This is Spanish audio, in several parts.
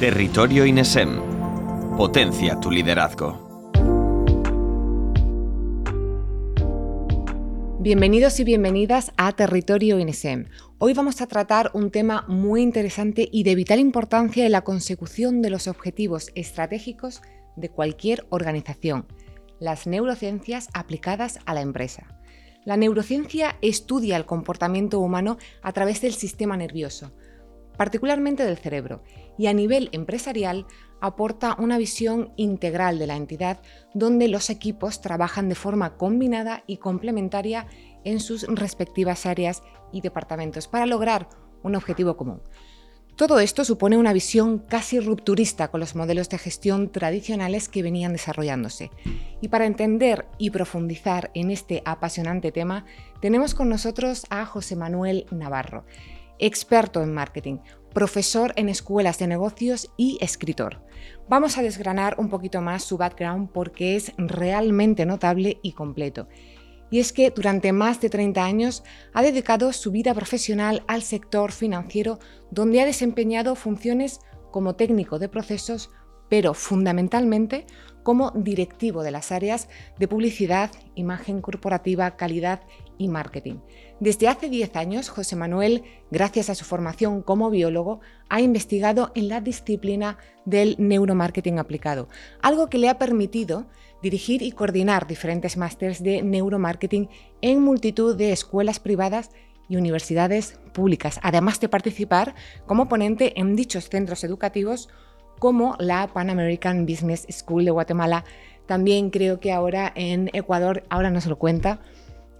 Territorio INESEM. Potencia tu liderazgo. Bienvenidos y bienvenidas a Territorio INESEM. Hoy vamos a tratar un tema muy interesante y de vital importancia en la consecución de los objetivos estratégicos de cualquier organización, las neurociencias aplicadas a la empresa. La neurociencia estudia el comportamiento humano a través del sistema nervioso, particularmente del cerebro, y a nivel empresarial aporta una visión integral de la entidad donde los equipos trabajan de forma combinada y complementaria en sus respectivas áreas y departamentos para lograr un objetivo común. Todo esto supone una visión casi rupturista con los modelos de gestión tradicionales que venían desarrollándose. Y para entender y profundizar en este apasionante tema, tenemos con nosotros a José Manuel Navarro experto en marketing, profesor en escuelas de negocios y escritor. Vamos a desgranar un poquito más su background porque es realmente notable y completo. Y es que durante más de 30 años ha dedicado su vida profesional al sector financiero donde ha desempeñado funciones como técnico de procesos, pero fundamentalmente como directivo de las áreas de publicidad, imagen corporativa, calidad marketing. Desde hace 10 años, José Manuel, gracias a su formación como biólogo, ha investigado en la disciplina del neuromarketing aplicado, algo que le ha permitido dirigir y coordinar diferentes másteres de neuromarketing en multitud de escuelas privadas y universidades públicas, además de participar como ponente en dichos centros educativos como la Pan American Business School de Guatemala. También creo que ahora en Ecuador, ahora no se lo cuenta,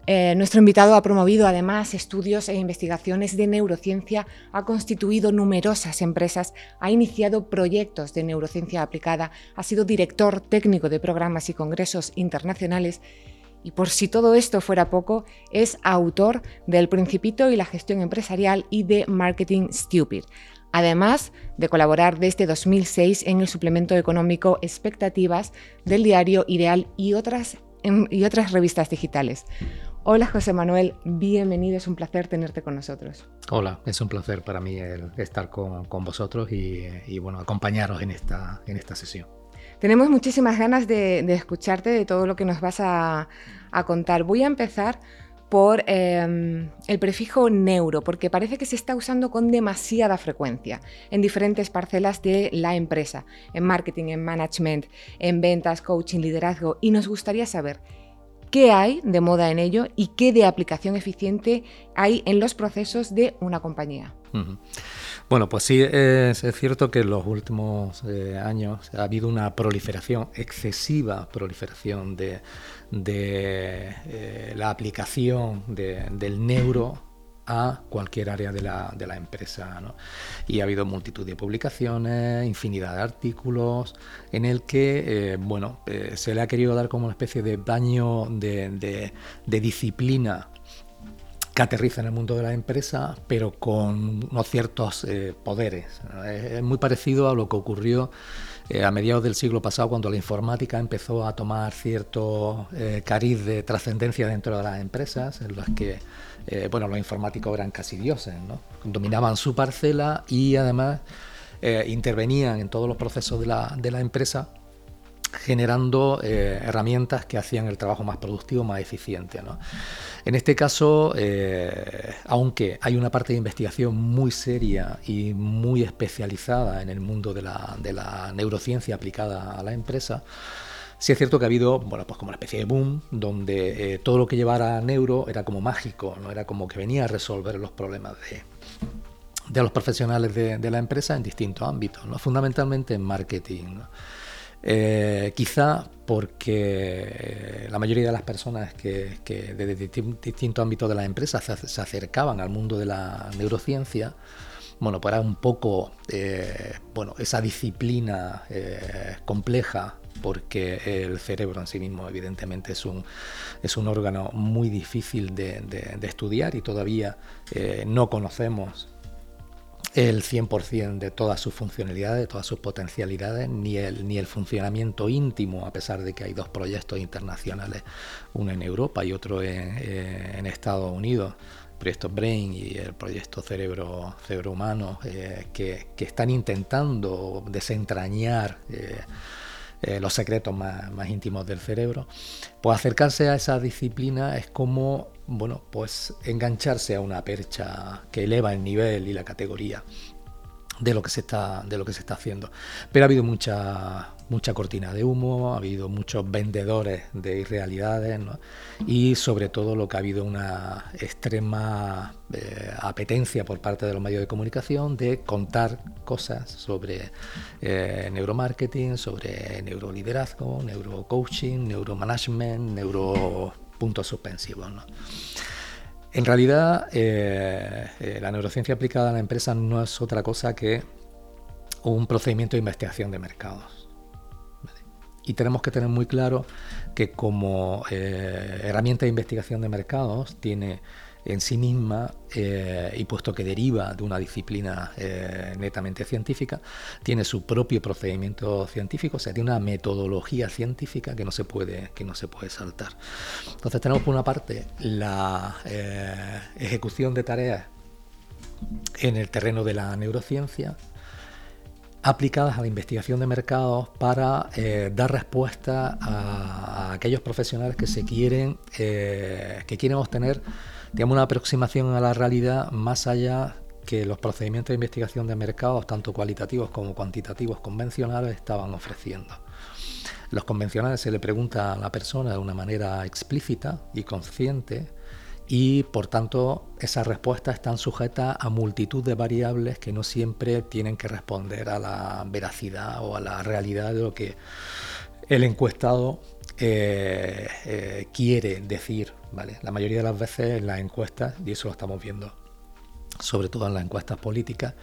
eh, nuestro invitado ha promovido además estudios e investigaciones de neurociencia, ha constituido numerosas empresas, ha iniciado proyectos de neurociencia aplicada, ha sido director técnico de programas y congresos internacionales y por si todo esto fuera poco, es autor del Principito y la gestión empresarial y de Marketing Stupid además de colaborar desde 2006 en el suplemento económico Expectativas del diario Ideal y otras, y otras revistas digitales. Hola José Manuel, bienvenido, es un placer tenerte con nosotros. Hola, es un placer para mí estar con, vosotros y, bueno, acompañaros en esta, en esta sesión. Tenemos muchísimas ganas de, escucharte, de todo lo que nos vas a, a contar. Voy a empezar por em, el prefijo neuro, porque parece que se está usando con demasiada frecuencia en diferentes parcelas de la empresa, en marketing, en management, en ventas, coaching, liderazgo, y nos gustaría saber qué hay de moda en ello y qué de aplicación eficiente hay en los procesos de una compañía. Bueno, pues sí, es, cierto que en los últimos eh, años ha habido una proliferación, excesiva proliferación de, eh, la aplicación del neuro a cualquier área de la, de la empresa. Y ha habido multitud de publicaciones, infinidad de artículos, en el que eh, bueno, eh, se le ha querido dar como una especie de baño de, disciplina que aterriza en el mundo de la empresa, pero con unos ciertos eh, poderes. Es muy parecido a lo que ocurrió a mediados del siglo pasado, cuando la informática empezó a tomar cierto cariz de trascendencia dentro de las empresas, en las que eh, bueno, los informáticos eran casi dioses, ¿no? dominaban su parcela y además eh, intervenían en todos los procesos de la, de la empresa generando eh, herramientas que hacían el trabajo más productivo, más eficiente. En este caso, aunque hay una parte de investigación muy seria y muy especializada en el mundo de la, de la neurociencia aplicada a la empresa, Sí es cierto que ha habido, bueno, pues como una especie de boom, donde eh, todo lo que llevara neuro era como mágico, no era como que venía a resolver los problemas de, de los profesionales de, la empresa en distintos ámbitos, ¿no? fundamentalmente en marketing. Eh, quizá porque eh, la mayoría de las personas que, que desde distintos ámbitos de la empresa se, acercaban al mundo de la neurociencia, bueno, pues era un poco bueno, esa disciplina compleja porque el cerebro en sí mismo evidentemente es un, es un órgano muy difícil de, estudiar y todavía eh, no conocemos el 100% de todas sus funcionalidades, de todas sus potencialidades, ni el, ni el funcionamiento íntimo, a pesar de que hay dos proyectos internacionales, uno en Europa y otro en, eh, Estados Unidos, proyecto Brain y el proyecto Cerebro, Cerebro Humano, eh, que, están intentando desentrañar los secretos más, más, íntimos del cerebro, pues acercarse a esa disciplina es como, bueno, pues engancharse a una percha que eleva el nivel y la categoría de lo que se está de lo que se está haciendo. Pero ha habido mucha mucha cortina de humo ha habido muchos vendedores de irrealidades y sobre todo lo que ha habido una extrema eh, apetencia por parte de los medios de comunicación de contar cosas sobre eh, neuromarketing sobre neuroliderazgo neurocoaching neuromanagement neuro puntos suspensivos. En realidad, eh, la neurociencia aplicada a la empresa no es otra cosa que un procedimiento de investigación de mercados. Y tenemos que tener muy claro que como eh, herramienta de investigación de mercados tiene en sí misma, eh, y puesto que deriva de una disciplina eh, netamente científica, tiene su propio procedimiento científico, o sea, tiene una metodología científica que no se puede, que no se puede saltar. Entonces tenemos por una parte la ejecución de tareas en el terreno de la neurociencia, aplicadas a la investigación de mercados para dar respuesta a, aquellos profesionales que se quieren que quieren obtener digamos, una aproximación a la realidad más allá que los procedimientos de investigación de mercados, tanto cualitativos como cuantitativos convencionales, estaban ofreciendo. Los convencionales se le pregunta a la persona de una manera explícita y consciente y por tanto esas respuestas están sujetas a multitud de variables que no siempre tienen que responder a la veracidad o a la realidad de lo que el encuestado eh, eh, quiere decir. ¿vale? La mayoría de las veces en las encuestas, y eso lo estamos viendo sobre todo en las encuestas políticas,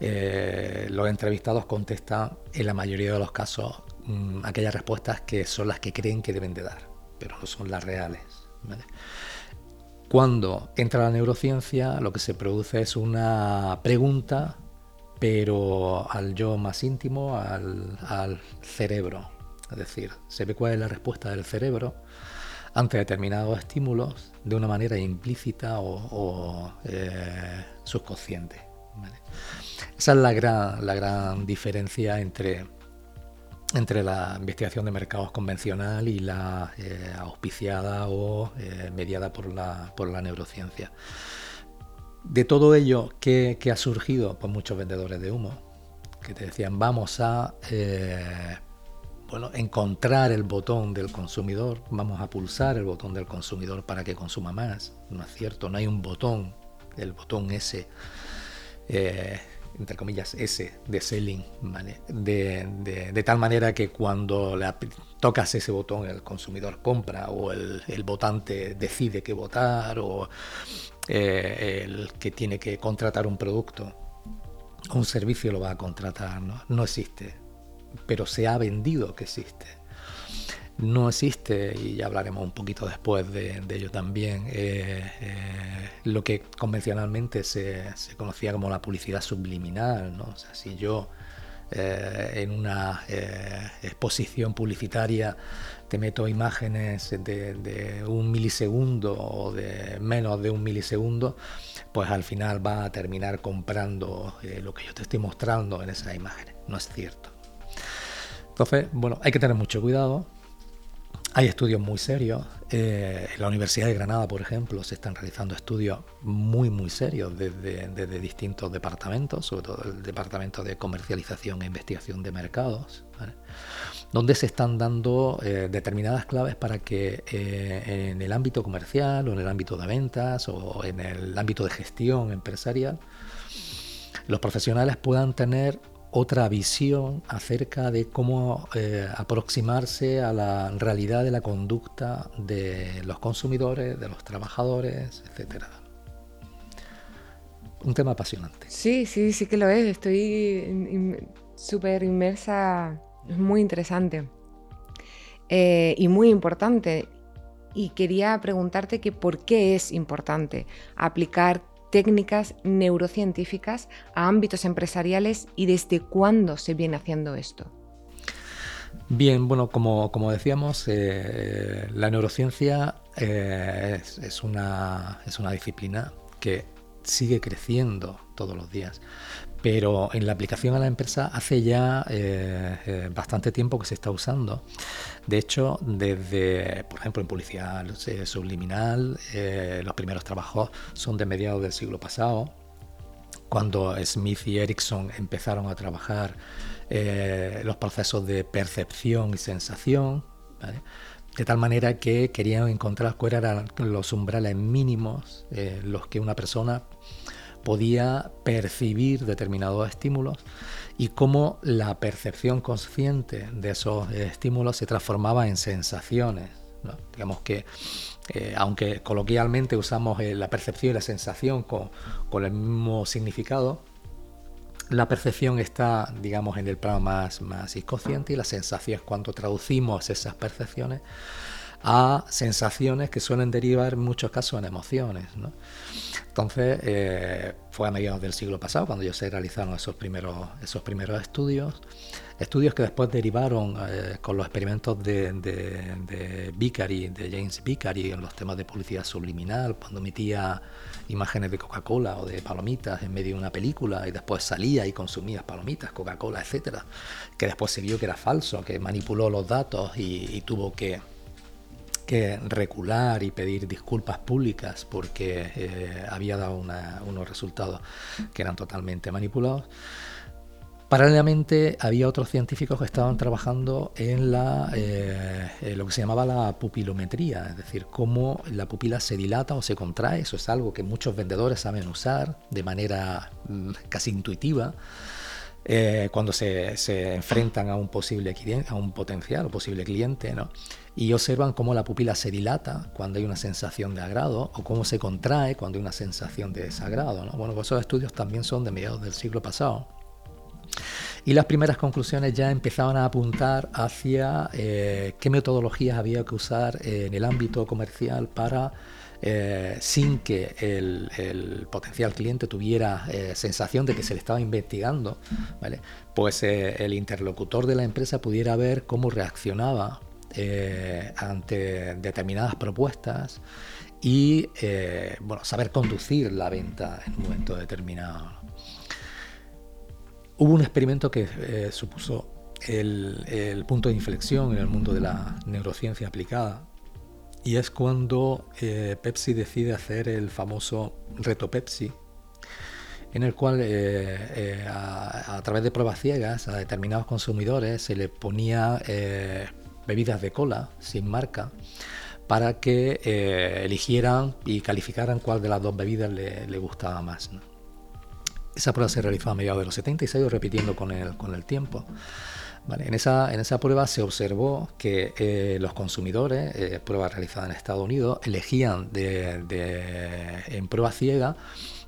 eh, los entrevistados contestan en la mayoría de los casos mm, aquellas respuestas que son las que creen que deben de dar, pero no son las reales. Cuando entra la neurociencia, lo que se produce es una pregunta, pero al yo más íntimo, al, cerebro, es decir, se ve cuál es la respuesta del cerebro ante determinados estímulos de una manera implícita o, eh, subconsciente. Esa es la gran diferencia entre, entre la investigación de mercados convencional y la eh, auspiciada o eh, mediada por la, por la neurociencia. De todo ello, ¿qué, ha surgido? Pues muchos vendedores de humo que te decían vamos a bueno, encontrar el botón del consumidor, vamos a pulsar el botón del consumidor para que consuma más. No es cierto, no hay un botón, el botón eh, entre comillas, S de selling, de, tal manera que cuando le tocas ese botón el consumidor compra o el, votante decide qué votar o eh, el que tiene que contratar un producto o un servicio lo va a contratar, ¿no? No existe pero se ha vendido que existe. No existe, y ya hablaremos un poquito después de, ello también, eh, eh, lo que convencionalmente se, conocía como la publicidad subliminal. ¿no? Si yo eh, en una exposición publicitaria te meto imágenes de, de, un milisegundo o de menos de un milisegundo, pues al final va a terminar comprando lo que yo te estoy mostrando en esas imágenes. No es cierto. Entonces, bueno, hay que tener mucho cuidado. Hay estudios muy serios. Eh, en la Universidad de Granada, por ejemplo, se están realizando estudios muy, muy serios desde, distintos departamentos, sobre todo el Departamento de Comercialización e Investigación de Mercados, donde se están dando eh, determinadas claves para que eh, en el ámbito comercial o en el ámbito de ventas o en el ámbito de gestión empresarial, los profesionales puedan tener otra visión acerca de cómo eh, aproximarse a la realidad de la conducta de los consumidores, de los trabajadores, etcétera. Un tema apasionante. Sí, sí, sí que lo es. Estoy súper inmersa. Es muy interesante eh, y muy importante. Y quería preguntarte que por qué es importante aplicar técnicas neurocientíficas a ámbitos empresariales y desde cuándo se viene haciendo esto? Bien, bueno, como, decíamos, eh, la neurociencia eh, es, una, es, una, disciplina que sigue creciendo todos los días. Pero en la aplicación a la empresa hace ya eh, eh, bastante tiempo que se está usando. De hecho, desde, por ejemplo, en publicidad eh, subliminal, los primeros trabajos son de mediados del siglo pasado, cuando Smith y Erickson empezaron a trabajar los procesos de percepción y sensación. De tal manera que querían encontrar cuáles eran los umbrales mínimos los que una persona podía percibir determinados estímulos y cómo la percepción consciente de esos estímulos se transformaba en sensaciones. Digamos que, eh, aunque coloquialmente usamos eh, la percepción y la sensación con, con, el mismo significado, la percepción está, digamos, en el plano más, más inconsciente y la sensación es cuando traducimos esas percepciones a sensaciones que suelen derivar en muchos casos en emociones. Entonces, eh, fue a mediados del siglo pasado cuando ya se realizaron esos primeros, esos primeros estudios, estudios que después derivaron eh, con los experimentos de, de, de de James Vicary, en los temas de publicidad subliminal, cuando emitía imágenes de Coca-Cola o de palomitas en medio de una película y después salía y consumía palomitas, Coca-Cola, etcétera, que después se vio que era falso, que manipuló los datos y tuvo que que recular y pedir disculpas públicas porque eh, había dado unos resultados que eran totalmente manipulados. Paralelamente había otros científicos que estaban trabajando en, eh, lo que se llamaba la pupilometría, es decir, cómo la pupila se dilata o se contrae. Eso es algo que muchos vendedores saben usar de manera mm, casi intuitiva. Eh, cuando se, enfrentan a un posible a un potencial o posible cliente, ¿no? y observan cómo la pupila se dilata cuando hay una sensación de agrado o cómo se contrae cuando hay una sensación de desagrado. ¿no? Bueno, pues esos estudios también son de mediados del siglo pasado. Y las primeras conclusiones ya empezaban a apuntar hacia eh, qué metodologías había que usar en el ámbito comercial para eh, sin que el, potencial cliente tuviera eh, sensación de que se le estaba investigando, ¿vale? pues el interlocutor de la empresa pudiera ver cómo reaccionaba ante determinadas propuestas y bueno, saber conducir la venta en un momento determinado. Hubo un experimento que supuso el, punto de inflexión en el mundo de la neurociencia aplicada y es cuando eh, Pepsi decide hacer el famoso reto Pepsi, en el cual eh, eh, a, través de pruebas ciegas a determinados consumidores se le ponía bebidas de cola sin marca para que eligieran y calificaran cuál de las dos bebidas le, gustaba más. Esa prueba se realizó a mediados de los 70 y se ha ido repitiendo con el, con el tiempo. En, esa, en esa prueba se observó que eh, los consumidores, eh, prueba realizada en Estados Unidos, elegían de, en prueba ciega,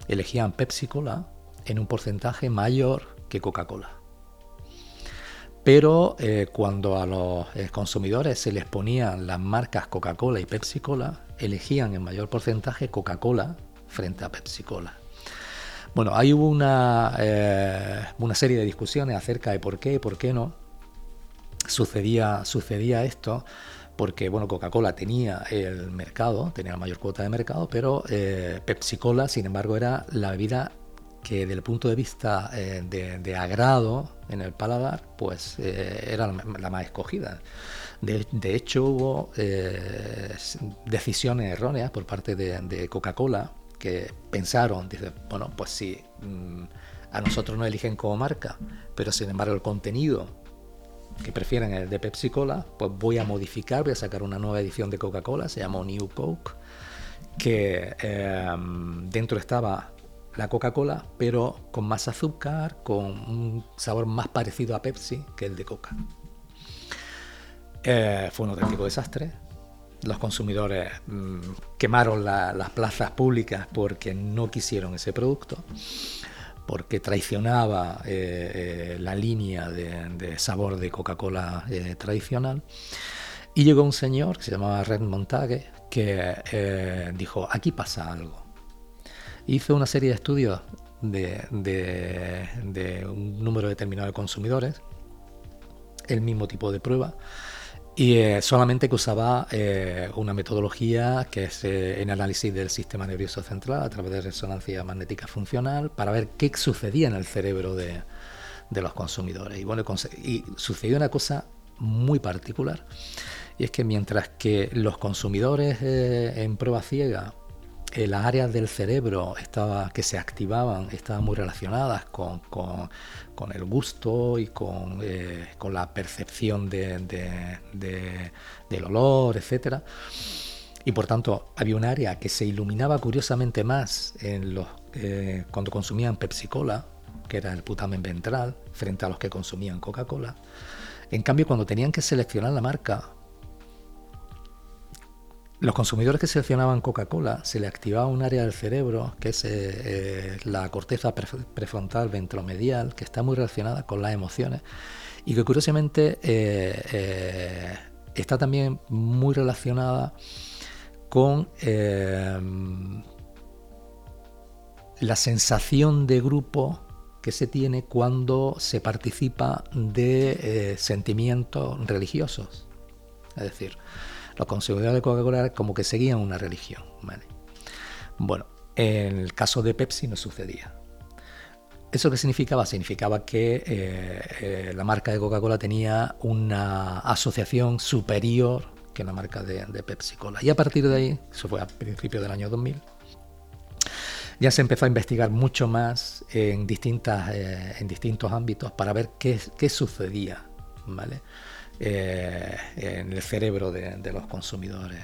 elegían Pepsi Cola en un porcentaje mayor que Coca-Cola. Pero eh, cuando a los consumidores se les ponían las marcas Coca-Cola y Pepsi Cola, elegían en mayor porcentaje Coca-Cola frente a Pepsi Cola. Bueno, ahí hubo una, una serie de discusiones acerca de por qué y por qué no sucedía, sucedía esto porque bueno, Coca-Cola tenía el mercado, tenía la mayor cuota de mercado, pero eh, Pepsi-Cola, sin embargo, era la bebida que desde el punto de vista eh, de, agrado en el paladar, pues eh, era la, más escogida. De, hecho, hubo decisiones erróneas por parte de, Coca-Cola que pensaron, dice, bueno, pues si mm, a nosotros nos eligen como marca, pero sin embargo el contenido que prefieren el de Pepsi Cola, pues voy a modificar, voy a sacar una nueva edición de Coca-Cola, se llama New Coke, que em, dentro estaba la Coca-Cola, pero con más azúcar, con un sabor más parecido a Pepsi que el de Coca. Eh, fue un auténtico desastre. Los consumidores mm, quemaron las plazas públicas porque no quisieron ese producto porque traicionaba eh, eh, la línea de, sabor de Coca-Cola eh, tradicional. Y llegó un señor que se llamaba Red Montague que dijo, aquí pasa algo. Hizo una serie de estudios de, de, un número determinado de consumidores, el mismo tipo de prueba, y eh, solamente que usaba eh, una metodología que es eh, el análisis del sistema nervioso central a través de resonancia magnética funcional para ver qué sucedía en el cerebro de, los consumidores. Y bueno, y sucedió una cosa muy particular, y es que mientras que los consumidores en prueba ciega las áreas del cerebro estaba, que se activaban estaban muy relacionadas con, el gusto y con, eh, la percepción de, del olor, etc. Y por tanto había un área que se iluminaba curiosamente más en eh, cuando consumían Pepsi Cola, que era el putamen ventral, frente a los que consumían Coca-Cola. En cambio, cuando tenían que seleccionar la marca, los consumidores que seleccionaban Coca-Cola se le activaba un área del cerebro que es eh, eh, la corteza prefrontal ventromedial, que está muy relacionada con las emociones y que curiosamente eh, está también muy relacionada con la sensación de grupo que se tiene cuando se participa de sentimientos religiosos. Es decir, los consumidores de Coca-Cola como que seguían una religión. Bueno, en el caso de Pepsi no sucedía. ¿Eso qué significaba? Significaba que eh, eh, la marca de Coca-Cola tenía una asociación superior que la marca de, Pepsi Cola. Y a partir de ahí, eso fue a principios del año 2000, ya se empezó a investigar mucho más en, distintas, eh, en distintos ámbitos para ver qué, qué sucedía. ¿vale? Eh, en el cerebro de, los consumidores.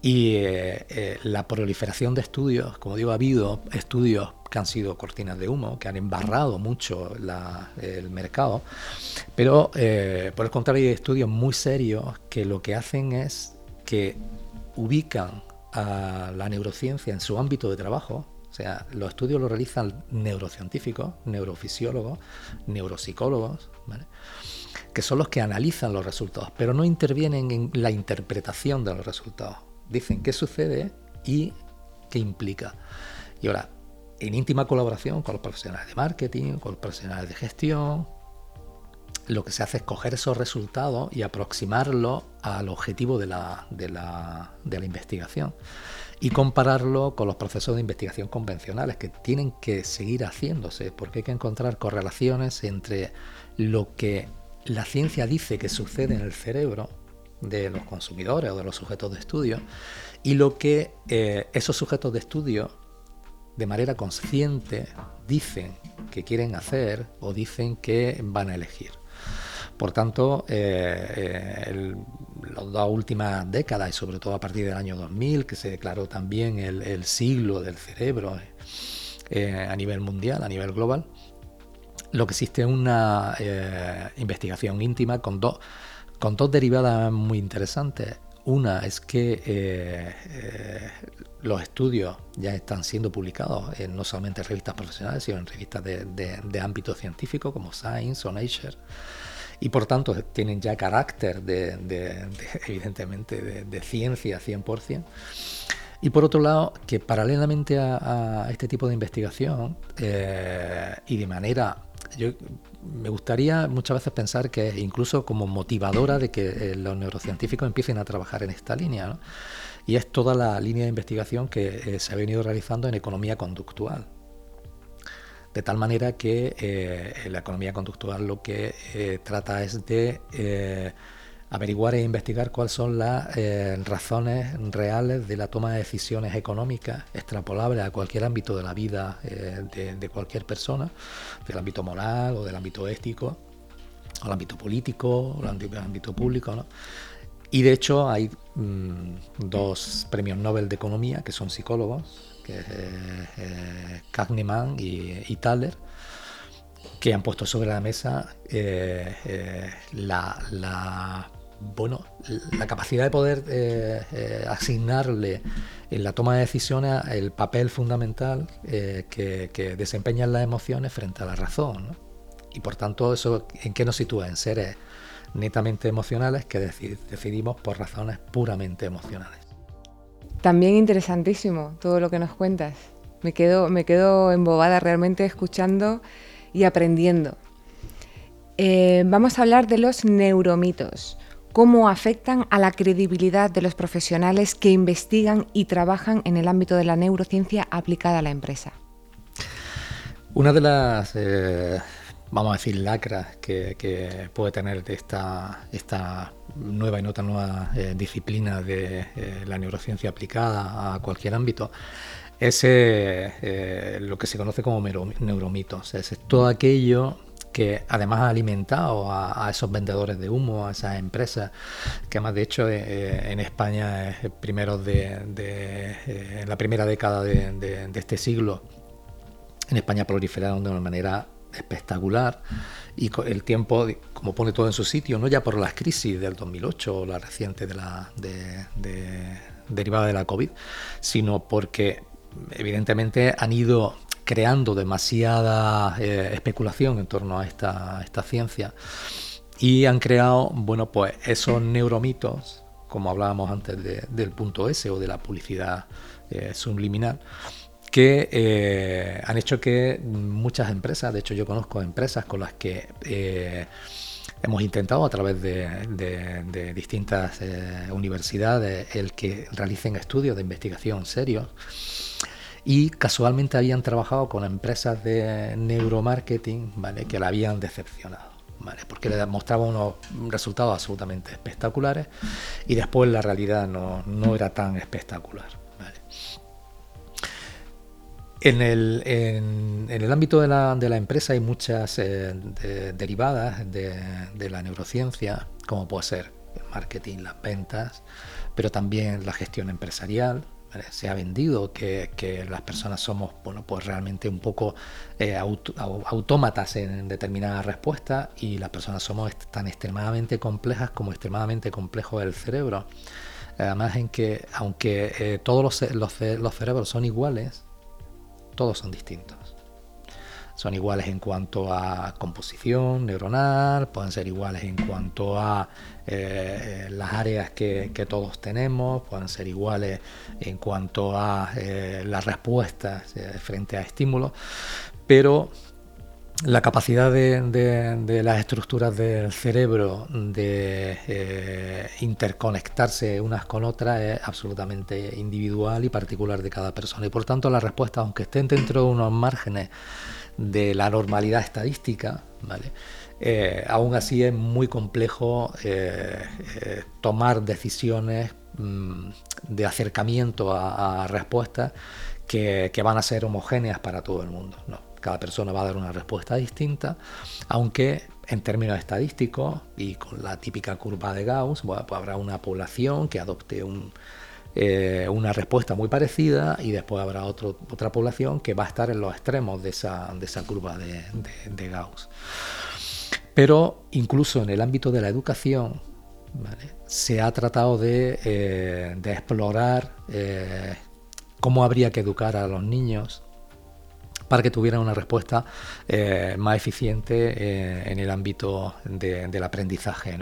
Y eh, eh, la proliferación de estudios, como digo, ha habido estudios que han sido cortinas de humo, que han embarrado mucho el mercado, pero por el contrario hay estudios muy serios que lo que hacen es que ubican a la neurociencia en su ámbito de trabajo, o sea, los estudios los realizan neurocientíficos, neurofisiólogos, neuropsicólogos, ¿vale? Que son los que analizan los resultados, pero no intervienen en la interpretación de los resultados. Dicen qué sucede y qué implica. Y ahora, en íntima colaboración con los profesionales de marketing, con los profesionales de gestión, lo que se hace es coger esos resultados y aproximarlos al objetivo de la, investigación y compararlo con los procesos de investigación convencionales que tienen que seguir haciéndose, porque hay que encontrar correlaciones entre lo que la ciencia dice que sucede en el cerebro de los consumidores o de los sujetos de estudio y lo que eh, esos sujetos de estudio de manera consciente dicen que quieren hacer o dicen que van a elegir. Por tanto, eh, eh, las dos últimas décadas y sobre todo a partir del año 2000, que se declaró también el siglo del cerebro a nivel mundial, a nivel global, lo que existe es una eh, investigación íntima con dos, con dos derivadas muy interesantes. Una es que eh, eh, los estudios ya están siendo publicados en no solamente en revistas profesionales, sino en revistas de, ámbito científico como Science o Nature. Y por tanto tienen ya carácter de, evidentemente, de, ciencia 100%. Y por otro lado, que paralelamente a, este tipo de investigación y de manera yo me gustaría muchas veces pensar que incluso como motivadora de que eh, los neurocientíficos empiecen a trabajar en esta línea. Y es toda la línea de investigación que eh, se ha venido realizando en economía conductual. De tal manera que eh, la economía conductual lo que trata es de averiguar e investigar cuáles son las eh, razones reales de la toma de decisiones económicas extrapolables a cualquier ámbito de la vida eh, de, cualquier persona, del ámbito moral o del ámbito ético, o el ámbito político, o el ámbito, público. Y de hecho hay mm, dos premios Nobel de Economía que son psicólogos, que eh, Kahneman y, Thaler, que han puesto sobre la mesa la bueno, la capacidad de poder eh, eh, asignarle en la toma de decisiones el papel fundamental eh, que, desempeñan las emociones frente a la razón. Y por tanto, eso en qué nos sitúa? En seres netamente emocionales que decidimos por razones puramente emocionales. También interesantísimo todo lo que nos cuentas. Me quedo, me quedo embobada realmente escuchando y aprendiendo. vamos a hablar de los neuromitos. Cómo afectan a la credibilidad de los profesionales que investigan y trabajan en el ámbito de la neurociencia aplicada a la empresa. Una de las, eh, vamos a decir, lacras que, puede tener esta, esta nueva y no tan nueva eh, disciplina de eh, la neurociencia aplicada a cualquier ámbito es lo que se conoce como neuromitos. Es todo aquello que además ha alimentado a, esos vendedores de humo, a esas empresas, que además de hecho en España es primero de, en la primera década de, este siglo. En España proliferaron de una manera espectacular y el tiempo, como pone todo en su sitio, no ya por las crisis del 2008 o la reciente de la derivada de la COVID, sino porque evidentemente han ido creando demasiada eh, especulación en torno a esta, esta ciencia. Y han creado, bueno, pues esos neuromitos, como hablábamos antes del punto S o de la publicidad eh, subliminal, que eh, han hecho que muchas empresas, de hecho yo conozco empresas con las que hemos intentado a través de, distintas universidades el que realicen estudios de investigación serios y casualmente habían trabajado con empresas de neuromarketing ¿vale? que la habían decepcionado. ¿Vale? porque le mostraban unos resultados absolutamente espectaculares y después la realidad no, no era tan espectacular. ¿vale? En el, en, el ámbito de la, de la, empresa hay muchas eh, derivadas de, la neurociencia, como puede ser el marketing, las ventas, pero también la gestión empresarial. Se ha vendido que, las personas somos bueno, pues realmente un poco eh, autómatas en determinadas respuestas y las personas somos tan extremadamente complejas como extremadamente complejo el cerebro. Además en que aunque eh, todos los, los cerebros son iguales, todos son distintos. Son iguales en cuanto a composición neuronal, pueden ser iguales en cuanto a eh, las áreas que, todos tenemos, pueden ser iguales en cuanto a eh, las respuestas eh, frente a estímulos, pero la capacidad de, las estructuras del cerebro de interconectarse unas con otras es absolutamente individual y particular de cada persona. Y por tanto las respuestas, aunque estén dentro de unos márgenes de la normalidad estadística, ¿vale? Eh, aún así es muy complejo eh, eh, tomar decisiones mm, de acercamiento a, respuestas que, van a ser homogéneas para todo el mundo. No. Cada persona va a dar una respuesta distinta, aunque en términos estadísticos y con la típica curva de Gauss, pues habrá una población que adopte eh, una respuesta muy parecida y después habrá otra población que va a estar en los extremos de esa, curva de, Gauss. Pero incluso en el ámbito de la educación, se ha tratado de, eh, explorar eh, cómo habría que educar a los niños para que tuvieran una respuesta eh, más eficiente en el ámbito del aprendizaje.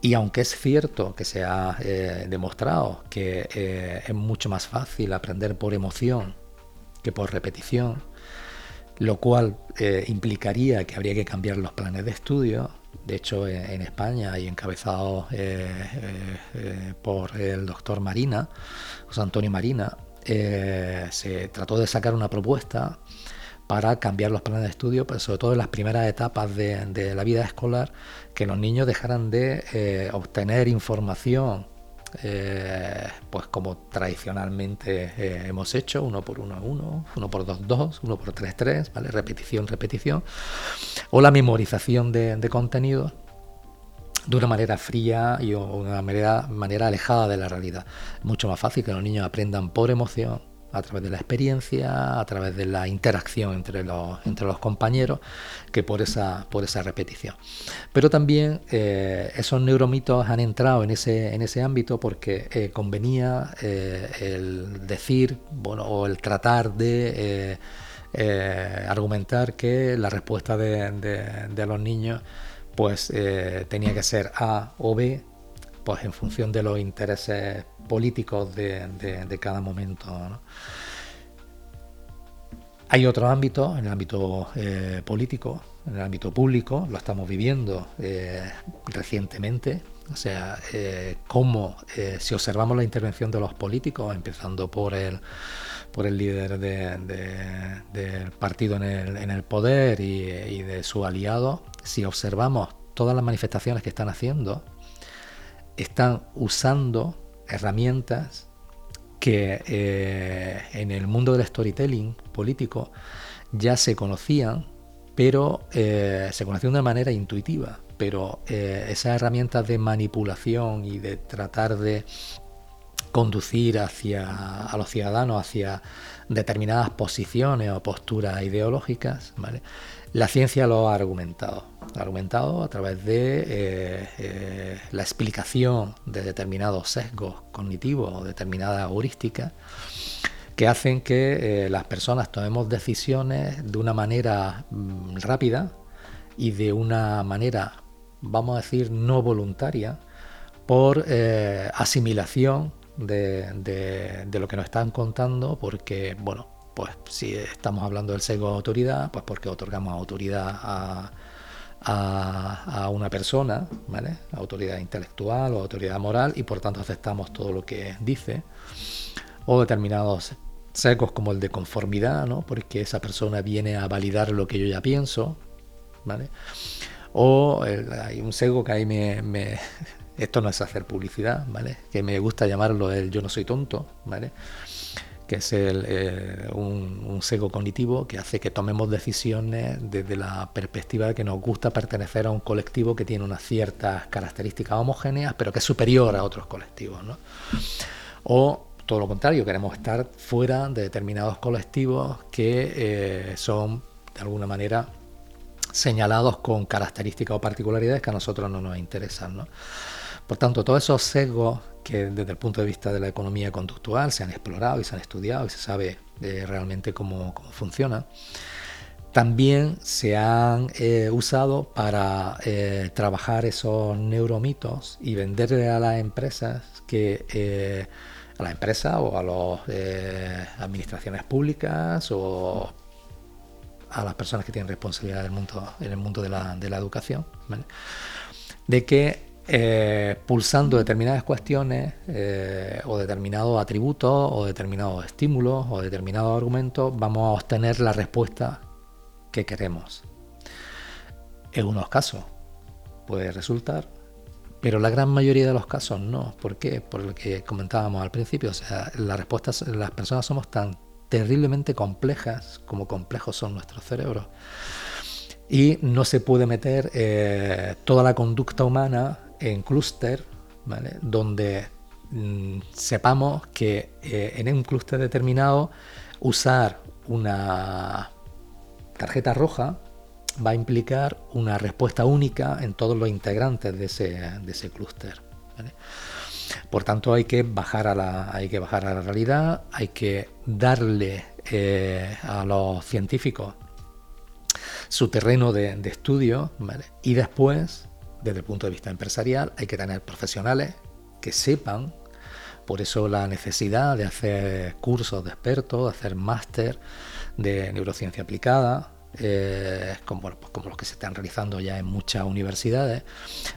Y aunque es cierto que se ha demostrado que es mucho más fácil aprender por emoción que por repetición, lo cual implicaría que habría que cambiar los planes de estudio. De hecho, en, España y encabezado por el doctor Marina, José Antonio Marina, se trató de sacar una propuesta para cambiar los planes de estudio, pero sobre todo en las primeras etapas de, la vida escolar, que los niños dejaran de eh, obtener información, eh, pues como tradicionalmente eh, hemos hecho, uno por uno uno, uno por dos dos, uno por tres tres, ¿vale? repetición, repetición, o la memorización de, de contenidos de una manera fría y una manera, manera alejada de la realidad. Mucho más fácil que los niños aprendan por emoción a través de la experiencia, a través de la interacción entre los, entre los compañeros, que por esa, por esa repetición. Pero también eh, esos neuromitos han entrado en ese, en ese ámbito porque eh, convenía eh, el decir, bueno, o el tratar de argumentar que la respuesta de, de los niños pues tenía que ser A o B, pues en función de los intereses políticos de, cada momento. Hay otros ámbitos, en el ámbito eh, político, en el ámbito público, lo estamos viviendo eh, recientemente, O sea, cómo, si observamos la intervención de los políticos, empezando por el, por el líder del partido en el, poder y, de su aliado, si observamos todas las manifestaciones que están haciendo, están usando herramientas que eh, en el mundo del storytelling político ya se conocían, pero eh, se conocían de manera intuitiva. Pero eh, esas herramientas de manipulación y de tratar de conducir hacia, a los ciudadanos hacia determinadas posiciones o posturas ideológicas, la ciencia lo ha argumentado. Ha argumentado a través de eh, eh, la explicación de determinados sesgos cognitivos o determinadas heurísticas que hacen que eh, las personas tomemos decisiones de una manera mm, rápida y de una manera, vamos a decir, no voluntaria por asimilación de, lo que nos están contando, porque, bueno, pues si estamos hablando del sesgo de autoridad, pues porque otorgamos autoridad a, una persona, ¿vale? Autoridad intelectual o autoridad moral, y por tanto aceptamos todo lo que dice, o determinados sesgos como el de conformidad, ¿no? Porque esa persona viene a validar lo que yo ya pienso, ¿vale? O hay un sesgo que ahí me, esto no es hacer publicidad, ¿vale? Que me gusta llamarlo el yo no soy tonto, ¿vale? Que es eh, un, un, sesgo cognitivo que hace que tomemos decisiones desde la perspectiva de que nos gusta pertenecer a un colectivo que tiene unas ciertas características homogéneas, pero que es superior a otros colectivos. O todo lo contrario, queremos estar fuera de determinados colectivos que eh, son de alguna manera señalados con características o particularidades que a nosotros no nos interesan. ¿no? Por tanto, todos esos sesgos que desde el punto de vista de la economía conductual se han explorado y se han estudiado y se sabe eh, realmente cómo, cómo funcionan, también se han eh, usado para eh, trabajar esos neuromitos y venderle a las empresas que a las empresas o a las administraciones públicas o a las personas que tienen responsabilidad en el mundo, en el mundo de la, de la educación, de que eh, pulsando determinadas cuestiones eh, o determinados atributos o determinados estímulos o determinados argumentos, vamos a obtener la respuesta que queremos. En unos casos puede resultar, pero la gran mayoría de los casos no. ¿Por qué? Por lo que comentábamos al principio. O sea, las respuestas, las personas somos tan terriblemente complejas como complejos son nuestros cerebros. Y no se puede meter eh, toda la conducta humana en clúster, donde mm, sepamos que eh, en un clúster determinado usar una tarjeta roja va a implicar una respuesta única en todos los integrantes de ese, de ese clúster. Por tanto, hay que, bajar a la, hay que bajar a la realidad, hay que darle eh, a los científicos su terreno de, estudio y después desde el punto de vista empresarial hay que tener profesionales que sepan, por eso la necesidad de hacer cursos de expertos, de hacer máster de neurociencia aplicada, eh, como, pues como, los que se están realizando ya en muchas universidades,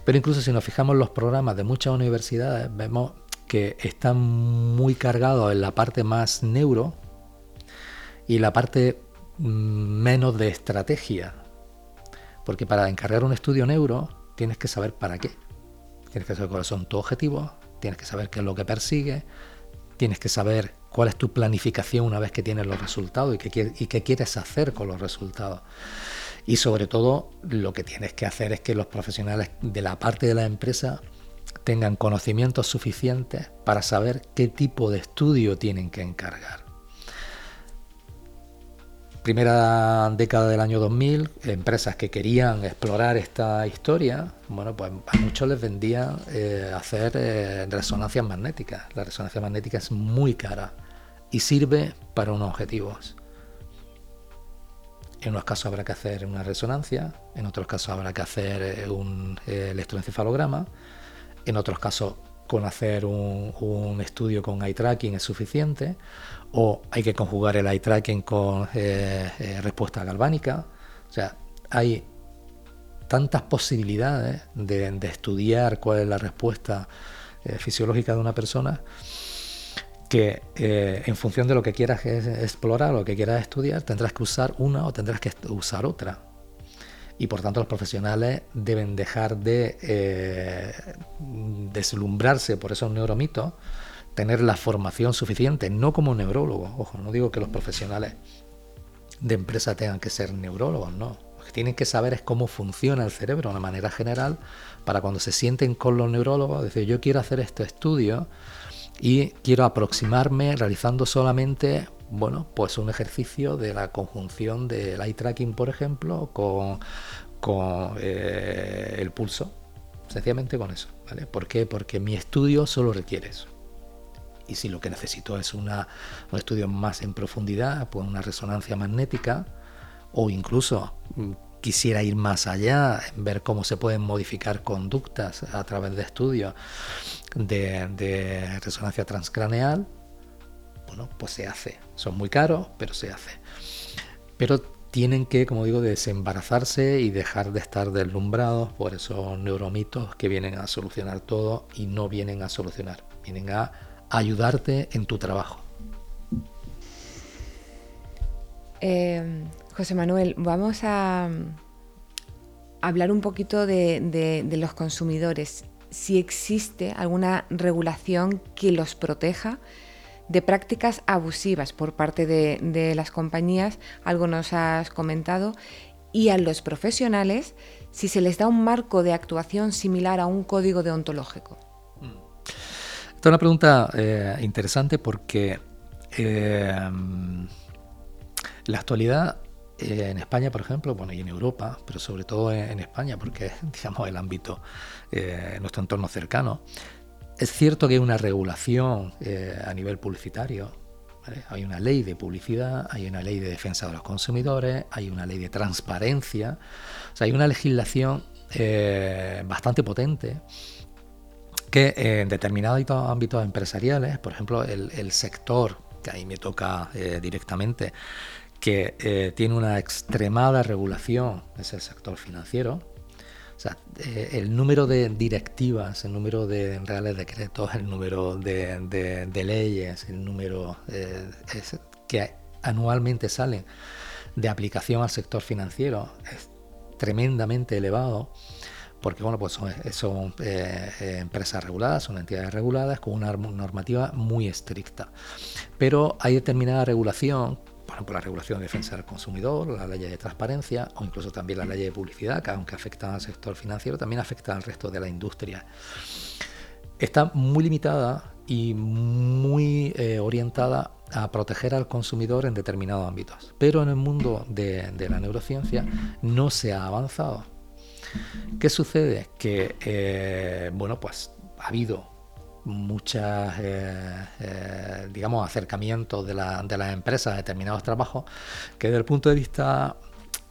pero incluso si nos fijamos en los programas de muchas universidades, vemos que están muy cargados en la parte más neuro y la parte mm, menos de estrategia, porque para encargar un estudio neuro tienes que saber para qué. Tienes que saber cuáles son tus objetivos, tienes que saber qué es lo que persigue, tienes que saber cuál es tu planificación una vez que tienes los resultados y qué, y qué quieres hacer con los resultados. Y sobre todo lo que tienes que hacer es que los profesionales de la parte de la empresa tengan conocimientos suficientes para saber qué tipo de estudio tienen que encargar primera década del año 2000, empresas que querían explorar esta historia, bueno, pues a muchos les vendían eh, hacer eh, resonancias magnéticas. La resonancia magnética es muy cara y sirve para unos objetivos. En unos casos habrá que hacer una resonancia, en otros casos habrá que hacer eh, un electroencefalograma, en otros casos con hacer un, estudio con eye tracking es suficiente, o hay que conjugar el eye tracking con eh, eh, respuesta galvánica. O sea, hay tantas posibilidades de, estudiar cuál es la respuesta eh, fisiológica de una persona que en función de lo que quieras explorar lo que quieras estudiar, tendrás que usar una o tendrás que usar otra. Y por tanto los profesionales deben dejar de eh, deslumbrarse por esos neuromitos, tener la formación suficiente, no como neurólogo, ojo, no digo que los profesionales de empresa tengan que ser neurólogos, no. Lo que tienen que saber es cómo funciona el cerebro de una manera general para cuando se sienten con los neurólogos, decir, yo quiero hacer este estudio, y quiero aproximarme realizando solamente bueno, pues un ejercicio de la conjunción del eye tracking, por ejemplo, con, eh, el pulso. Sencillamente con eso. ¿Por qué? Porque mi estudio solo requiere eso. Y si lo que necesito es un estudio más en profundidad, pues una resonancia magnética, o incluso quisiera ir más allá, ver cómo se pueden modificar conductas a través de estudios de, resonancia transcraneal, pues se hace. Son muy caros, pero se hace. Pero tienen que, como digo, desembarazarse y dejar de estar deslumbrados por esos neuromitos que vienen a solucionar todo y no vienen a solucionar, vienen a ayudarte en tu trabajo. Eh, José Manuel, vamos a hablar un poquito de, los consumidores. Si existe alguna regulación que los proteja de prácticas abusivas por parte de, las compañías, algo nos has comentado, y a los profesionales si se les da un marco de actuación similar a un código deontológico. Esta es una pregunta eh, interesante porque en la actualidad eh, en España, por ejemplo, bueno, y en Europa, pero sobre todo en, España, porque es, digamos, el ámbito, eh, nuestro entorno cercano, es cierto que hay una regulación eh, a nivel publicitario, hay una ley de publicidad, hay una ley de defensa de los consumidores, hay una ley de transparencia, o sea, hay una legislación bastante potente que en determinados ámbitos empresariales, por ejemplo, el, sector que ahí me toca directamente, que eh, tiene una extremada regulación, es el sector financiero. O sea, eh, el número de directivas, el número de reales decretos, el número de, leyes, el número eh, que anualmente salen de aplicación al sector financiero es tremendamente elevado porque bueno, pues son, son empresas reguladas, son entidades reguladas con una normativa muy estricta. Pero hay determinada regulación por ejemplo, la regulación de defensa del consumidor, la ley de transparencia o incluso también la ley de publicidad, que aunque afecta al sector financiero, también afecta al resto de la industria. Está muy limitada y muy eh, orientada a proteger al consumidor en determinados ámbitos. Pero en el mundo de, la neurociencia no se ha avanzado. ¿Qué sucede? Que, eh, bueno, pues ha habido muchas, eh, eh, digamos, acercamientos de, la, de las empresas a determinados trabajos que desde el punto de vista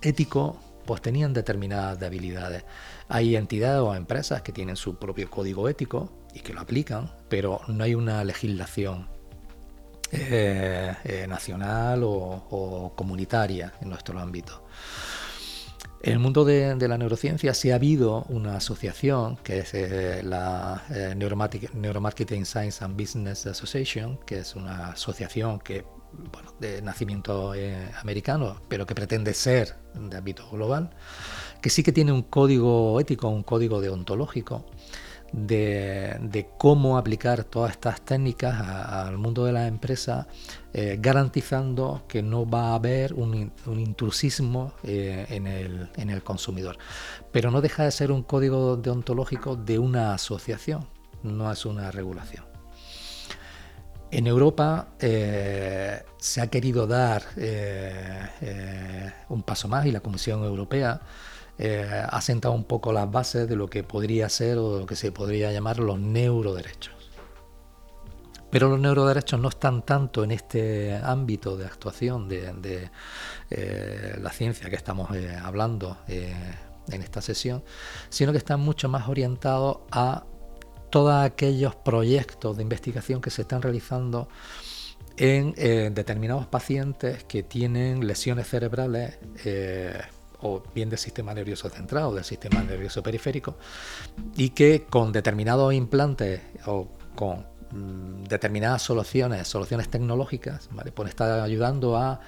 ético pues tenían determinadas debilidades. Hay entidades o empresas que tienen su propio código ético y que lo aplican, pero no hay una legislación eh, nacional o, o, comunitaria en nuestro ámbito. En el mundo de, la neurociencia sí ha habido una asociación que es eh, la eh, Neuromarketing Science and Business Association, que es una asociación que, de nacimiento eh, americano, pero que pretende ser de ámbito global, que sí que tiene un código ético, un código deontológico de, cómo aplicar todas estas técnicas al mundo de la empresa, eh, garantizando que no va a haber un, intrusismo eh, en, el, consumidor. Pero no deja de ser un código deontológico de una asociación, no es una regulación. En Europa eh, se ha querido dar un paso más y la Comisión Europea eh, ha sentado un poco las bases de lo que podría ser o lo que se podría llamar los neuroderechos. Pero los neuroderechos no están tanto en este ámbito de actuación de, eh, la ciencia que estamos eh, hablando en esta sesión, sino que están mucho más orientados a todos aquellos proyectos de investigación que se están realizando en determinados pacientes que tienen lesiones cerebrales o bien del sistema nervioso central o del sistema nervioso periférico, y que con determinados implantes o con mm, determinadas soluciones, soluciones tecnológicas, ¿vale? pues está ayudando a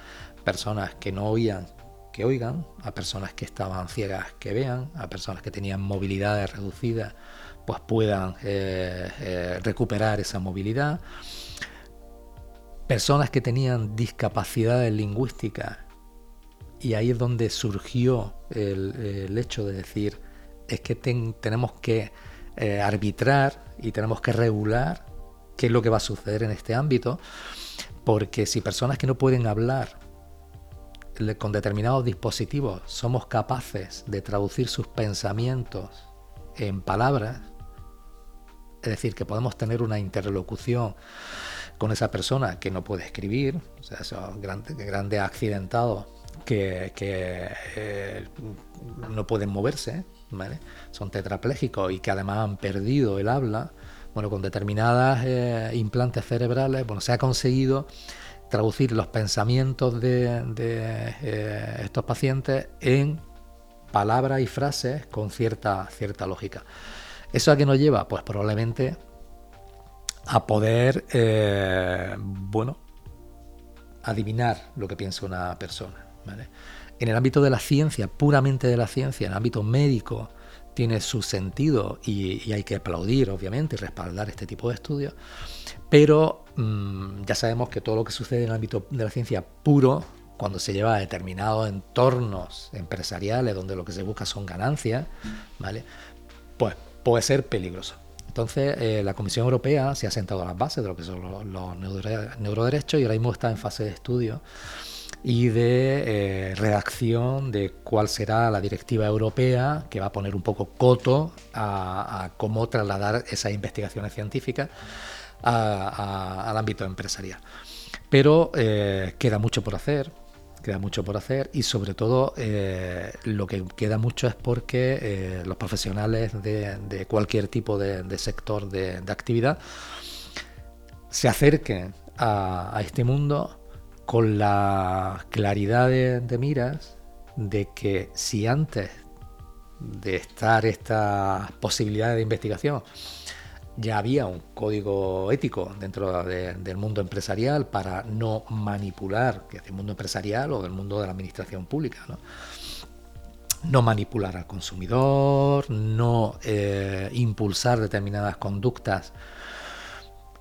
personas que no oían que oigan, a personas que estaban ciegas que vean, a personas que tenían movilidades reducidas, pues puedan eh, eh, recuperar esa movilidad. Personas que tenían discapacidades lingüísticas, y ahí es donde surgió el, hecho de decir, es que tenemos que eh, arbitrar y tenemos que regular qué es lo que va a suceder en este ámbito, porque si personas que no pueden hablar con determinados dispositivos somos capaces de traducir sus pensamientos en palabras, es decir, que podemos tener una interlocución con esa persona que no puede escribir, o sea, esos grandes, accidentados que, eh, no pueden moverse, son tetraplégicos y que además han perdido el habla, bueno, con determinadas eh, implantes cerebrales, bueno, se ha conseguido traducir los pensamientos de, eh, estos pacientes en palabras y frases con cierta, cierta lógica. ¿Eso a qué nos lleva? Pues probablemente a poder, eh, bueno, adivinar lo que piensa una persona. En el ámbito de la ciencia, puramente de la ciencia, en el ámbito médico, tiene su sentido y, hay que aplaudir, obviamente, y respaldar este tipo de estudios, pero mm, ya sabemos que todo lo que sucede en el ámbito de la ciencia puro, cuando se lleva a determinados entornos empresariales donde lo que se busca son ganancias, ¿vale? pues puede ser peligroso. Entonces, eh, la Comisión Europea se ha sentado a las bases de lo que son los, los neuroderechos y ahora mismo está en fase de estudio y de eh, redacción de cuál será la directiva europea que va a poner un poco coto a, cómo trasladar esas investigaciones científicas al ámbito empresarial. Pero eh, queda mucho por hacer, queda mucho por hacer y sobre todo eh, lo que queda mucho es porque los profesionales de, cualquier tipo de, sector de, actividad se acerquen a este mundo con la claridad de, miras de que si antes de estar esta posibilidad de investigación ya había un código ético dentro del mundo empresarial para no manipular, que es el mundo empresarial o del mundo de la administración pública, ¿no? no manipular al consumidor, no eh, impulsar determinadas conductas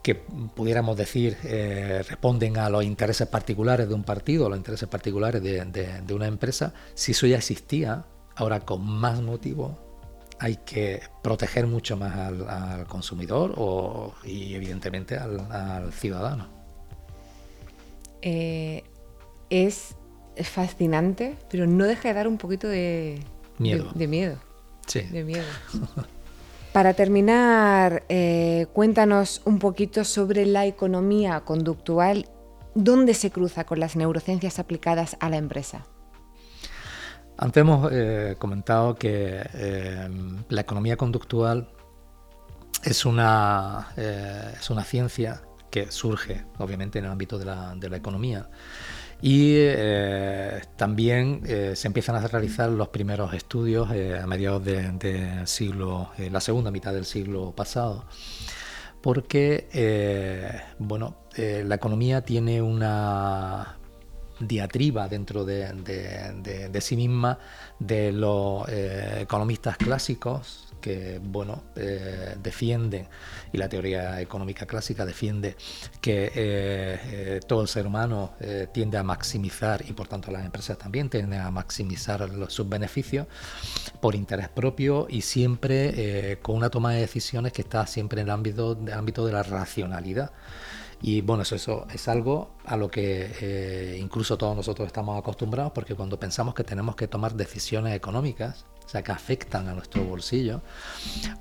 que pudiéramos decir eh, responden a los intereses particulares de un partido, a los intereses particulares de, una empresa, si eso ya existía, ahora con más motivo hay que proteger mucho más al, consumidor y evidentemente al, ciudadano. Eh, es fascinante, pero no deja de dar un poquito de miedo. De, miedo. Sí. De miedo. Para terminar, eh, cuéntanos un poquito sobre la economía conductual, dónde se cruza con las neurociencias aplicadas a la empresa. Antes hemos eh, comentado que eh, la economía conductual es una, es una ciencia que surge, obviamente, en el ámbito de la, de la economía y eh, también eh, se empiezan a realizar los primeros estudios eh, a mediados del de siglo, la segunda mitad del siglo pasado, porque bueno, la economía tiene una diatriba dentro de, de sí misma de los economistas clásicos que bueno, eh, defienden, y la teoría económica clásica defiende que eh, eh, todo el ser humano tiende a maximizar, y por tanto las empresas también tienden a maximizar sus beneficios por interés propio y siempre con una toma de decisiones que está siempre en el ámbito, ámbito de la racionalidad. Y bueno, eso, eso es algo a lo que incluso todos nosotros estamos acostumbrados porque cuando pensamos que tenemos que tomar decisiones económicas, sea, que afectan a nuestro bolsillo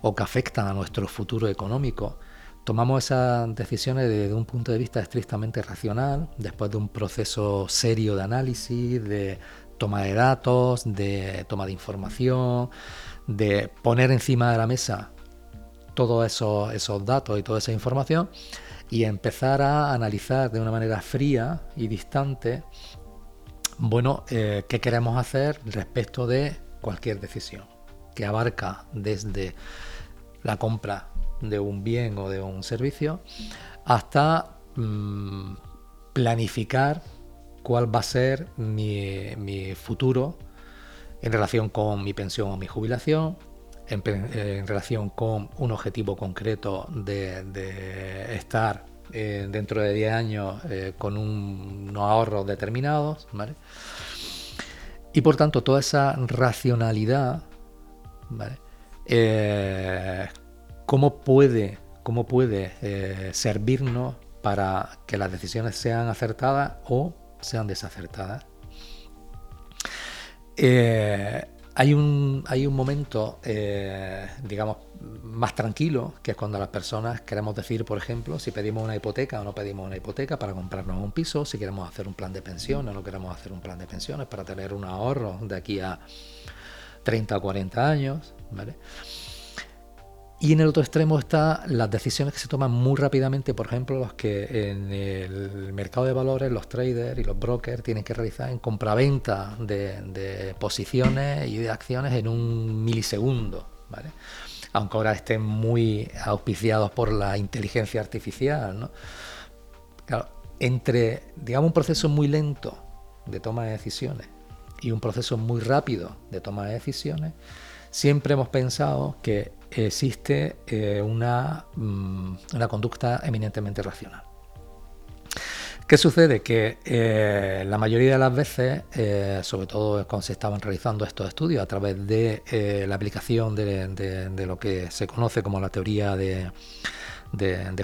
o que afectan a nuestro futuro económico. Tomamos esas decisiones desde un punto de vista estrictamente racional, después de un proceso serio de análisis, de toma de datos, de toma de información, de poner encima de la mesa todos esos, esos datos y toda esa información y empezar a analizar de una manera fría y distante bueno, eh, ¿qué queremos hacer respecto de cualquier decisión? Que abarca desde la compra de un bien o de un servicio hasta mm, planificar cuál va a ser mi, futuro en relación con mi pensión o mi jubilación, en, relación con un objetivo concreto de, estar eh, dentro de 10 años eh, con unos ahorros determinados. Y por tanto, toda esa racionalidad, eh, ¿cómo puede, cómo puede servirnos para que las decisiones sean acertadas o sean desacertadas. Eh, hay, un, hay un momento, eh, digamos, más tranquilo, que es cuando las personas queremos decir, por ejemplo, si pedimos una hipoteca o no pedimos una hipoteca para comprarnos un piso, si queremos hacer un plan de pensiones o no queremos hacer un plan de pensiones para tener un ahorro de aquí a 30 o 40 años, ¿vale? Y en el otro extremo están las decisiones que se toman muy rápidamente, por ejemplo, los que en el mercado de valores, los traders y los brokers tienen que realizar en compraventa de, posiciones y de acciones en un milisegundo, aunque ahora estén muy auspiciados por la inteligencia artificial. entre, digamos, un proceso muy lento de toma de decisiones y un proceso muy rápido de toma de decisiones, siempre hemos pensado que existe eh, una, mm, una, conducta eminentemente racional. ¿Qué sucede? Que eh, la mayoría de las veces, eh, sobre todo cuando se estaban realizando estos estudios a través de la aplicación de, lo que se conoce como la teoría de,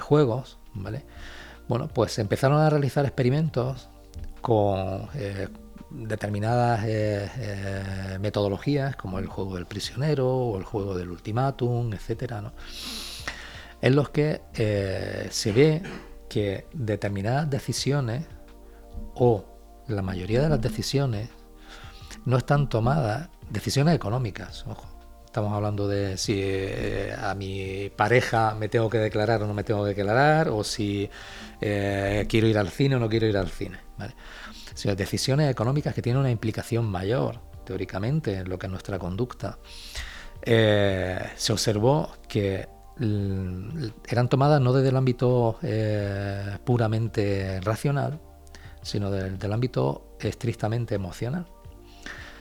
juegos, ¿vale? Bueno, pues empezaron a realizar experimentos con determinadas eh, eh, metodologías, como el juego del prisionero o el juego del ultimátum, etcétera, ¿no? en los que eh, se ve que determinadas decisiones o la mayoría de las decisiones no están tomadas, decisiones económicas, ojo. Estamos hablando de si a mi pareja me tengo que declarar o no me tengo que declarar, o si quiero ir al cine o no quiero ir al cine. Sino decisiones económicas que tienen una implicación mayor, teóricamente, en lo que es nuestra conducta. Eh, se observó que eran tomadas no desde el ámbito eh, puramente racional, sino del, ámbito estrictamente emocional.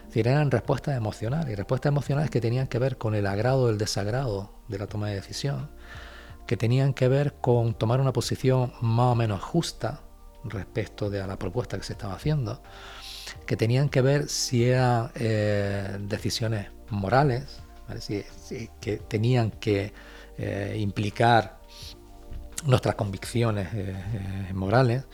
Es decir, eran respuestas emocionales, y respuestas emocionales que tenían que ver con el agrado o el desagrado de la toma de decisión, que tenían que ver con tomar una posición más o menos justa respecto de a la propuesta que se estaba haciendo, que tenían que ver si eran eh, decisiones morales, que tenían que eh, implicar nuestras convicciones eh, morales,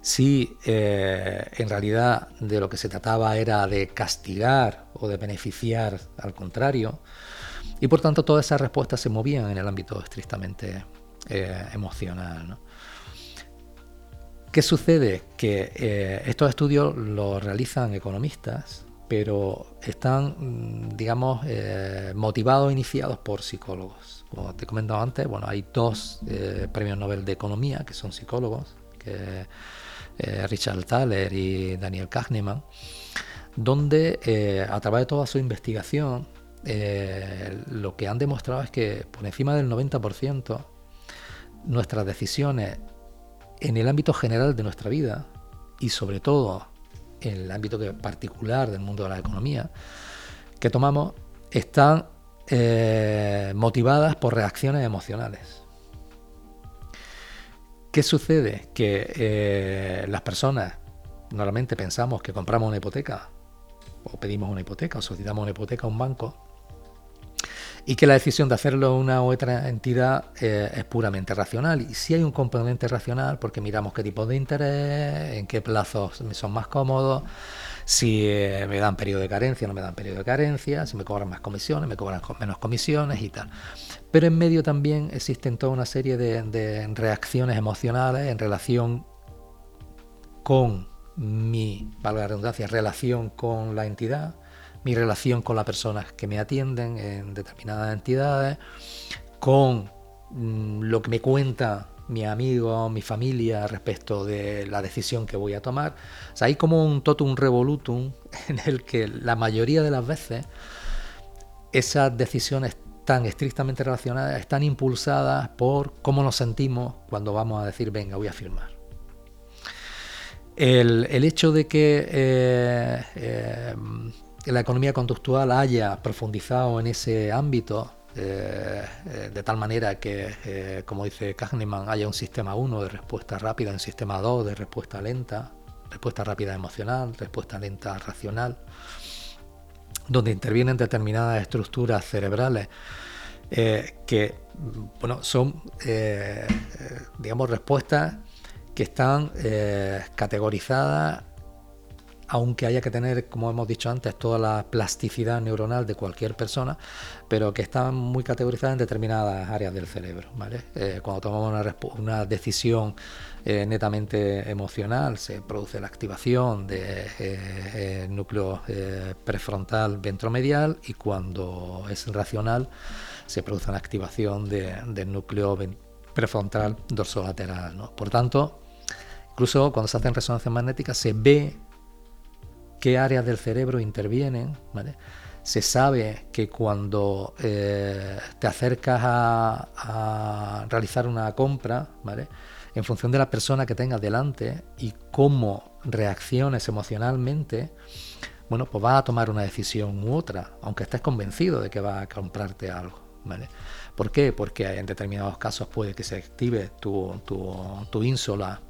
si en realidad de lo que se trataba era de castigar o de beneficiar al contrario, y por tanto todas esas respuestas se movían en el ámbito estrictamente emocional. ¿no? ¿Qué sucede? Que eh, estos estudios los realizan economistas, pero están, mm, digamos, eh, motivados, iniciados por psicólogos. Como te he comentado antes, bueno, hay dos eh, premios Nobel de Economía que son psicólogos, que, Richard Thaler y Daniel Kahneman, donde a través de toda su investigación lo que han demostrado es que por encima del 90% nuestras decisiones en el ámbito general de nuestra vida y sobre todo en el ámbito particular del mundo de la economía que tomamos están eh, motivadas por reacciones emocionales. ¿Qué sucede? Que eh, las personas normalmente pensamos que compramos una hipoteca o pedimos una hipoteca o solicitamos una hipoteca a un banco y que la decisión de hacerlo una u otra entidad eh, es puramente racional. Y si hay un componente racional, porque miramos qué tipo de interés, en qué plazos son más cómodos, si eh, me dan periodo de carencia, no me dan periodo de carencia, si me cobran más comisiones, me cobran menos comisiones y tal. Pero en medio también existen toda una serie de, de reacciones emocionales en relación con mi, valga la redundancia, relación con la entidad, mi relación con las personas que me atienden en determinadas entidades, con mm, lo que me cuenta mi amigo, mi familia respecto de la decisión que voy a tomar. O sea, hay como un totum revolutum en el que la mayoría de las veces esas decisiones tan estrictamente relacionadas están impulsadas por cómo nos sentimos cuando vamos a decir, venga, voy a firmar. El, hecho de que eh, eh, la economía conductual haya profundizado en ese ámbito eh, eh, de tal manera que, eh, como dice Kahneman, haya un sistema 1 de respuesta rápida, un sistema 2 de respuesta lenta, respuesta rápida emocional, respuesta lenta racional, donde intervienen determinadas estructuras cerebrales que bueno, son, digamos, respuestas que están categorizadas aunque haya que tener, como hemos dicho antes, toda la plasticidad neuronal de cualquier persona, pero que están muy categorizadas en determinadas áreas del cerebro. Eh, cuando tomamos una, decisión eh, netamente emocional, se produce la activación del eh, núcleo prefrontal ventromedial y cuando es racional, se produce la activación del núcleo prefrontal dorsolateral. Por tanto, incluso cuando se hacen resonancias magnéticas, se ve qué áreas del cerebro intervienen. Se sabe que cuando eh, te acercas a, realizar una compra, en función de la persona que tengas delante y cómo reacciones emocionalmente, bueno, pues vas a tomar una decisión u otra, aunque estés convencido de que vas a comprarte algo. ¿Por qué? Porque en determinados casos puede que se active tu, tu,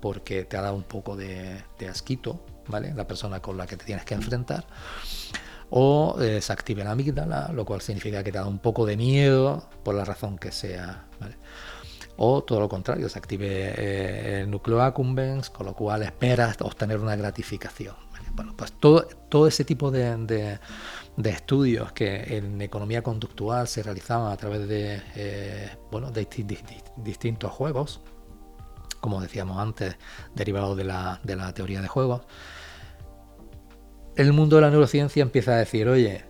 porque te ha dado un poco de, de asquito, la persona con la que te tienes que enfrentar. O eh, se active la amígdala, lo cual significa que te da un poco de miedo por la razón que sea. O todo lo contrario, se active eh, el núcleo accumbens, con lo cual esperas obtener una gratificación. Bueno, pues todo, todo ese tipo de, de, estudios que en economía conductual se realizaban a través de, eh, bueno, de distintos juegos, como decíamos antes, derivados de la, de la teoría de juegos, el mundo de la neurociencia empieza a decir, oye,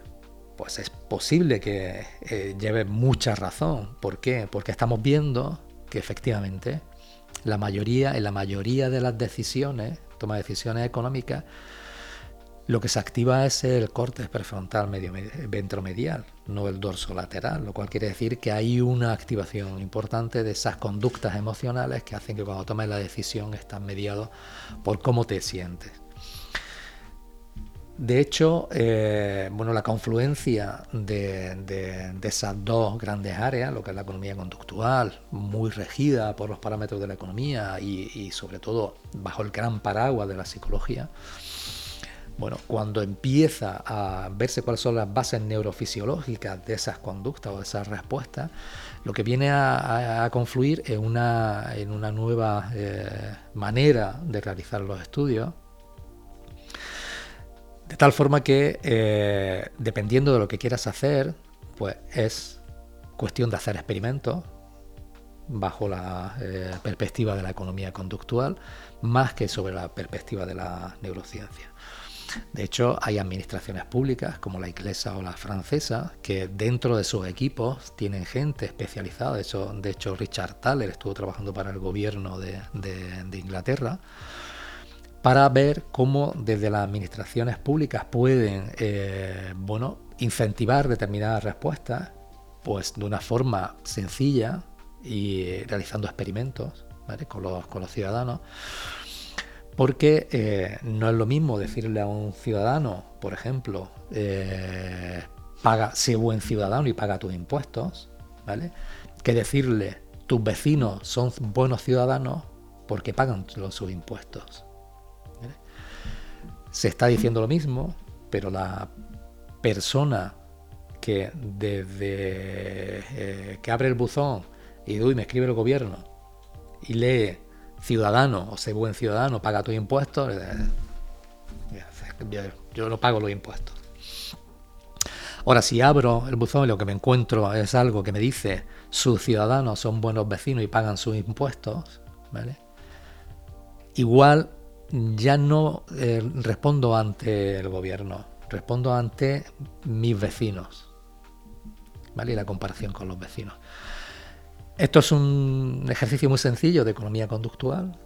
pues es posible que eh, lleve mucha razón. ¿Por qué? Porque estamos viendo que efectivamente la mayoría, en la mayoría de las decisiones, toma de decisiones económicas, lo que se activa es el corte prefrontal medio, ventromedial, no el dorso lateral, lo cual quiere decir que hay una activación importante de esas conductas emocionales que hacen que cuando tomes la decisión estás mediado por cómo te sientes. De hecho, eh, bueno, la confluencia de, esas dos grandes áreas, lo que es la economía conductual, muy regida por los parámetros de la economía y, sobre todo bajo el gran paraguas de la psicología, bueno, cuando empieza a verse cuáles son las bases neurofisiológicas de esas conductas o de esas respuestas, lo que viene a, confluir en una, en una nueva eh, manera de realizar los estudios de tal forma que, eh, dependiendo de lo que quieras hacer, pues es cuestión de hacer experimentos bajo la eh, perspectiva de la economía conductual, más que sobre la perspectiva de la neurociencia. De hecho, hay administraciones públicas como la inglesa o la francesa que dentro de sus equipos tienen gente especializada. De hecho, de hecho Richard Thaler estuvo trabajando para el gobierno de Inglaterra para ver cómo desde las administraciones públicas pueden eh, bueno, incentivar determinadas respuestas pues de una forma sencilla y realizando experimentos con, los, los, ciudadanos. Porque eh, no es lo mismo decirle a un ciudadano, por ejemplo, eh, paga, sé buen ciudadano y paga tus impuestos, ¿vale? que decirle tus vecinos son buenos ciudadanos porque pagan sus impuestos se está diciendo lo mismo, pero la persona que desde eh, que abre el buzón y me escribe el gobierno y lee ciudadano o sé buen ciudadano, paga tus impuestos, yo no pago los impuestos. Ahora, si abro el buzón y lo que me encuentro es algo que me dice sus ciudadanos son buenos vecinos y pagan sus impuestos, ¿vale? Igual ya no eh, respondo ante el gobierno, respondo ante mis vecinos. ¿Vale? Y la comparación con los vecinos. Esto es un ejercicio muy sencillo de economía conductual,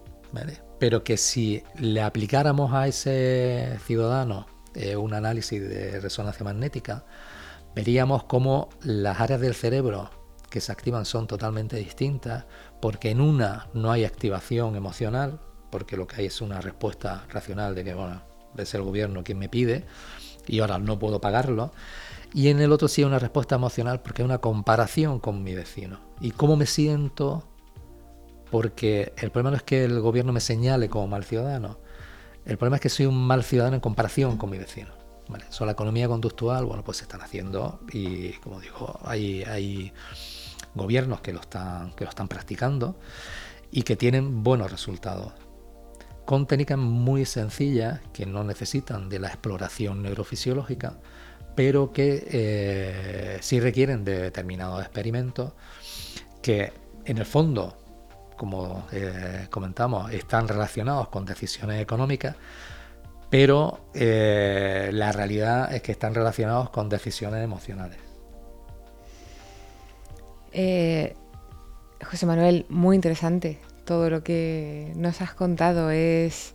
pero que si le aplicáramos a ese ciudadano eh, un análisis de resonancia magnética, veríamos cómo las áreas del cerebro que se activan son totalmente distintas, porque en una no hay activación emocional, porque lo que hay es una respuesta racional de que, bueno, es el gobierno quien me pide y ahora no puedo pagarlo. Y en el otro sí hay una respuesta emocional porque hay una comparación con mi vecino. Y cómo me siento, porque el problema no es que el gobierno me señale como mal ciudadano, el problema es que soy un mal ciudadano en comparación con mi vecino. ¿vale? Eso la economía conductual, bueno, pues se están haciendo y como digo, hay, hay gobiernos que lo, están, que lo están practicando y que tienen buenos resultados con técnicas muy sencillas que no necesitan de la exploración neurofisiológica, pero que eh, sí requieren de determinados experimentos que en el fondo, como eh, comentamos, están relacionados con decisiones económicas, pero eh, la realidad es que están relacionados con decisiones emocionales. José Manuel, muy interesante todo lo que nos has contado. Es,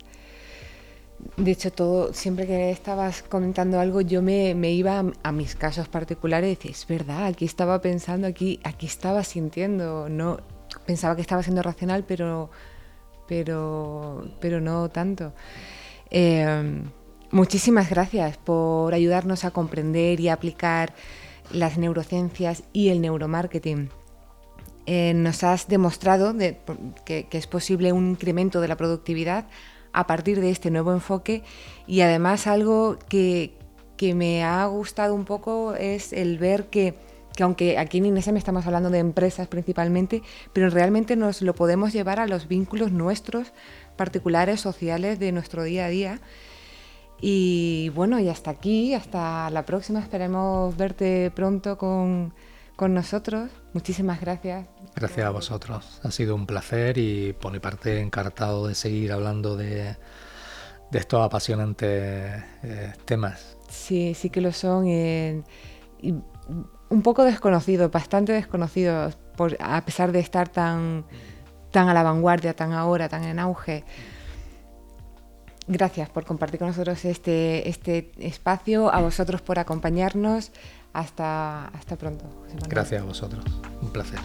de hecho, todo, siempre que estabas comentando algo, yo me, iba a, mis casos particulares y decía, es verdad, aquí estaba pensando, aquí, aquí estaba sintiendo, no pensaba que estaba siendo racional, pero, pero, pero no tanto. Em, muchísimas gracias por ayudarnos a comprender y aplicar las neurociencias y el neuromarketing eh, nos has demostrado que, es posible un incremento de la productividad a partir de este nuevo enfoque y además algo que, me ha gustado un poco es el ver que, aunque aquí en INESEM estamos hablando de empresas principalmente, pero realmente nos lo podemos llevar a los vínculos nuestros particulares, sociales de nuestro día a día. Y bueno, y hasta aquí, hasta la próxima, esperemos verte pronto con con nosotros. Muchísimas gracias. Gracias a vosotros. Ha sido un placer y por mi parte encantado de seguir hablando de, estos apasionantes eh, temas. Sí, sí que lo son. y un poco desconocidos, bastante desconocidos, por, a pesar de estar tan, tan a la vanguardia, tan ahora, tan en auge. Gracias por compartir con nosotros este, este espacio, a vosotros por acompañarnos. Hasta, hasta pronto. Gracias a vosotros. Un placer.